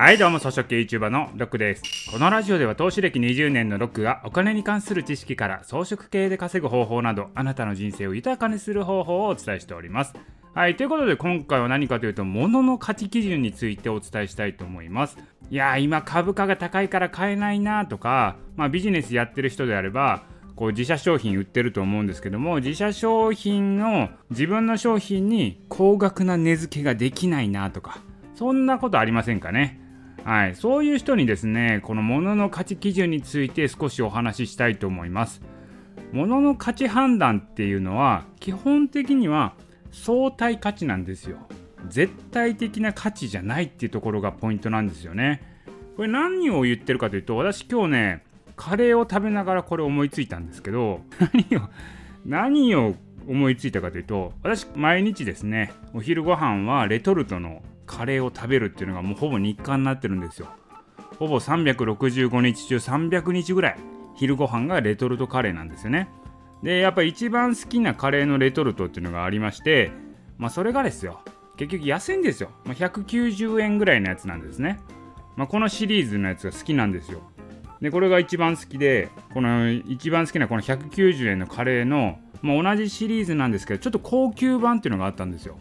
はいどうも草食系 YouTuber のロックです。このラジオでは投資歴20年のロックがお金に関する知識から装飾系で稼ぐ方法などあなたの人生を豊かにする方法をお伝えしております。はいということで今回は何かというと物の価値基準についてお伝えしたいと思います。いや今株価が高いから買えないなとかまあビジネスやってる人であればこう自社商品売ってると思うんですけども自社商品の自分の商品に高額な値付けができないなとかそんなことありませんかね？はい、そういう人にですねこの物の価値基準について少しお話ししたいと思います。物の価値判断っていうのは基本的には相対価値なんですよ。絶対的な価値じゃないっていうところがポイントなんですよね。これ何を言ってるかというと私今日ねカレーを食べながらこれ思いついたんですけど何を何を思いついたかというと私毎日ですねお昼ご飯はレトルトのカレーを食べるっていうのがもうほぼ日課になってるんですよ。ほぼ365日中300日ぐらい昼ご飯がレトルトカレーなんですよね。でやっぱ一番好きなカレーのレトルトっていうのがありましてまあそれがですよ結局安いんですよ、まあ、190円ぐらいのやつなんですね、まあ、このシリーズのやつが好きなんですよ。でこれが一番好きでこの一番好きなこの190円のカレーの、まあ、同じシリーズなんですけどちょっと高級版っていうのがあったんですよ、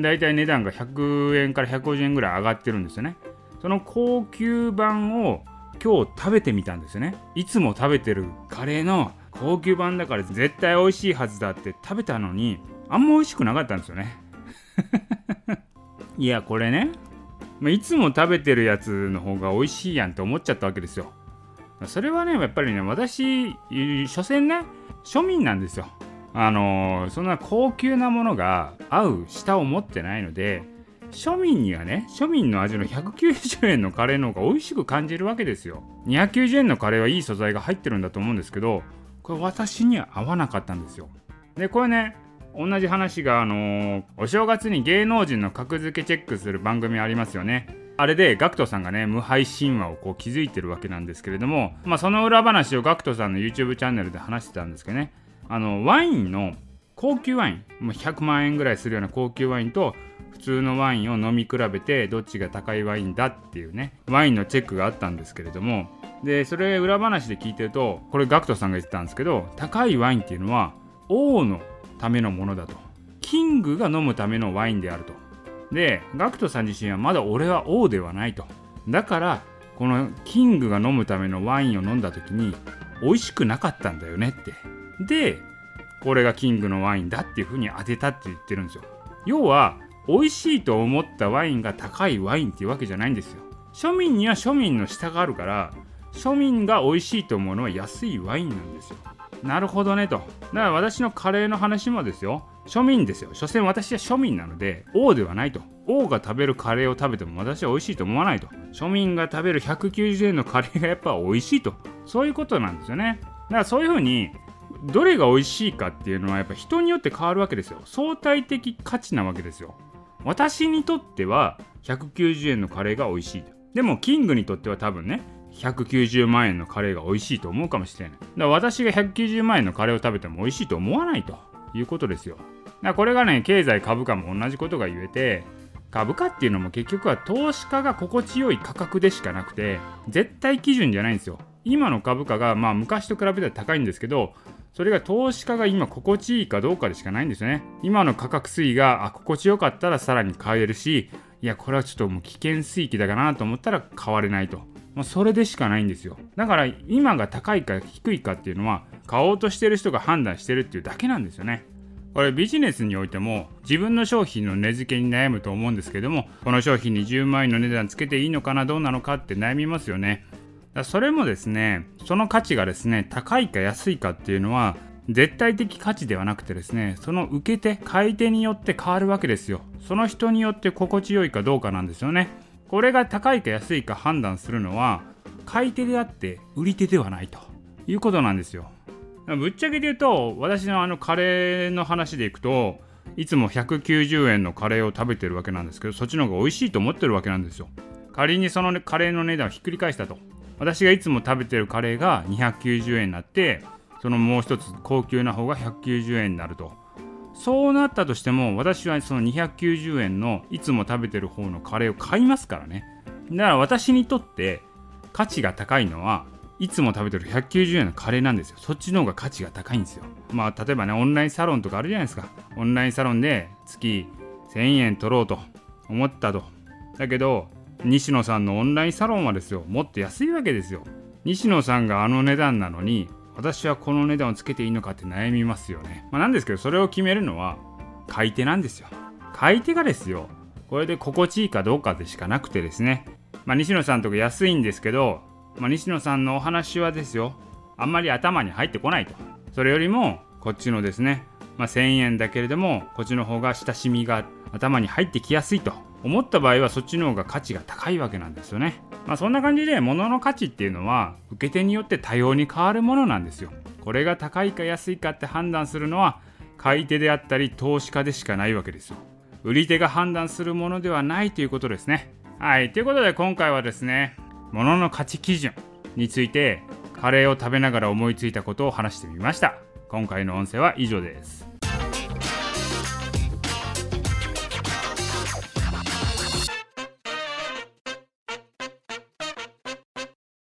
大体値段が100円から150円ぐらい上がってるんですよね。その高級版を今日食べてみたんですよね。いつも食べてるカレーの高級版だから絶対美味しいはずだって食べたのにあんま美味しくなかったんですよね。いやこれね、まあ、いつも食べてるやつの方が美味しいやんって思っちゃったわけですよ。それはねやっぱりね私所詮ね庶民なんですよ。あの、そんな高級なものが合う舌を持ってないので庶民にはね庶民の味の190円のカレーの方が美味しく感じるわけですよ。290円のカレーはいい素材が入ってるんだと思うんですけどこれ私には合わなかったんですよ。でこれね同じ話があのー、お正月に芸能人の格付けチェックする番組ありますよね。あれで GACKT さんがね無敗神話をこう築いてるわけなんですけれどもまあその裏話を GACKT さんの YouTube チャンネルで話してたんですけどね。あのワインの高級ワイン100万円ぐらいするような高級ワインと普通のワインを飲み比べてどっちが高いワインだっていうねワインのチェックがあったんですけれどもでそれ裏話で聞いてるとこれ GACKT さんが言ってたんですけど高いワインっていうのは王のためのものだと。キングが飲むためのワインであると。で GACKT さん自身はまだ俺は王ではないと。だからこのキングが飲むためのワインを飲んだ時に美味しくなかったんだよねって。でこれがキングのワインだっていうふうに当てたって言ってるんですよ。要は美味しいと思ったワインが高いワインっていうわけじゃないんですよ。庶民には庶民の下があるから庶民が美味しいと思うのは安いワインなんですよ。なるほどねと。だから私のカレーの話もですよ。庶民ですよ。所詮私は庶民なので王ではないと。王が食べるカレーを食べても私は美味しいと思わないと。庶民が食べる190円のカレーがやっぱ美味しいと。そういうことなんですよね。だからそういうふうにどれが美味しいかっていうのはやっぱ人によって変わるわけですよ。相対的価値なわけですよ。私にとっては190円のカレーが美味しいでもキングにとっては多分ね190万円のカレーが美味しいと思うかもしれない。だから私が190万円のカレーを食べても美味しいと思わないということですよ。だからこれがね経済株価も同じことが言えて株価っていうのも結局は投資家が心地よい価格でしかなくて絶対基準じゃないんですよ。今の株価がまあ昔と比べたら高いんですけどそれが投資家が今心地いいかどうかでしかないんですよね。今の価格推移があ心地よかったらさらに買えるし、いや、これはちょっともう危険水域だかなと思ったら買われないと。まあ、それでしかないんですよ。だから今が高いか低いかっていうのは買おうとしてる人が判断してるっていうだけなんですよね。これビジネスにおいても自分の商品の値付けに悩むと思うんですけどもこの商品に10万円の値段つけていいのかなどうなのかって悩みますよねそれもですねその価値がですね高いか安いかっていうのは絶対的価値ではなくてですねその受け手買い手によって変わるわけですよ。その人によって心地よいかどうかなんですよね。これが高いか安いか判断するのは買い手であって売り手ではないということなんですよ。ぶっちゃけで言うと私のあのカレーの話でいくといつも190円のカレーを食べてるわけなんですけどそっちの方が美味しいと思ってるわけなんですよ。仮にそのカレーの値段をひっくり返したと。私がいつも食べてるカレーが290円になってそのもう一つ高級な方が190円になるとそうなったとしても私はその290円のいつも食べてる方のカレーを買いますからねだから私にとって価値が高いのはいつも食べてる190円のカレーなんですよ。そっちの方が価値が高いんですよ。まあ例えばね、オンラインサロンとかあるじゃないですか。オンラインサロンで月1000円取ろうと思ったと。だけど、西野さんのオンラインサロンはですよ、もっと安いわけですよ。西野さんがあの値段なのに、私はこの値段をつけていいのかって悩みますよね。まあ、なんですけど、それを決めるのは買い手なんですよ。買い手がですよ、これで心地いいかどうかでしかなくてですね。まあ、西野さんとか安いんですけど、まあ、西野さんのお話はですよあんまり頭に入ってこないとそれよりもこっちのですね、まあ、1000円だけれどもこっちの方が親しみが頭に入ってきやすいと思った場合はそっちの方が価値が高いわけなんですよね。まあそんな感じで物の価値っていうのは受け手によって多様に変わるものなんですよ。これが高いか安いかって判断するのは買い手であったり投資家でしかないわけですよ。売り手が判断するものではないということですね。はい。ということで今回はですね物の価値基準についてカレーを食べながら思いついたことを話してみました。今回の音声は以上です。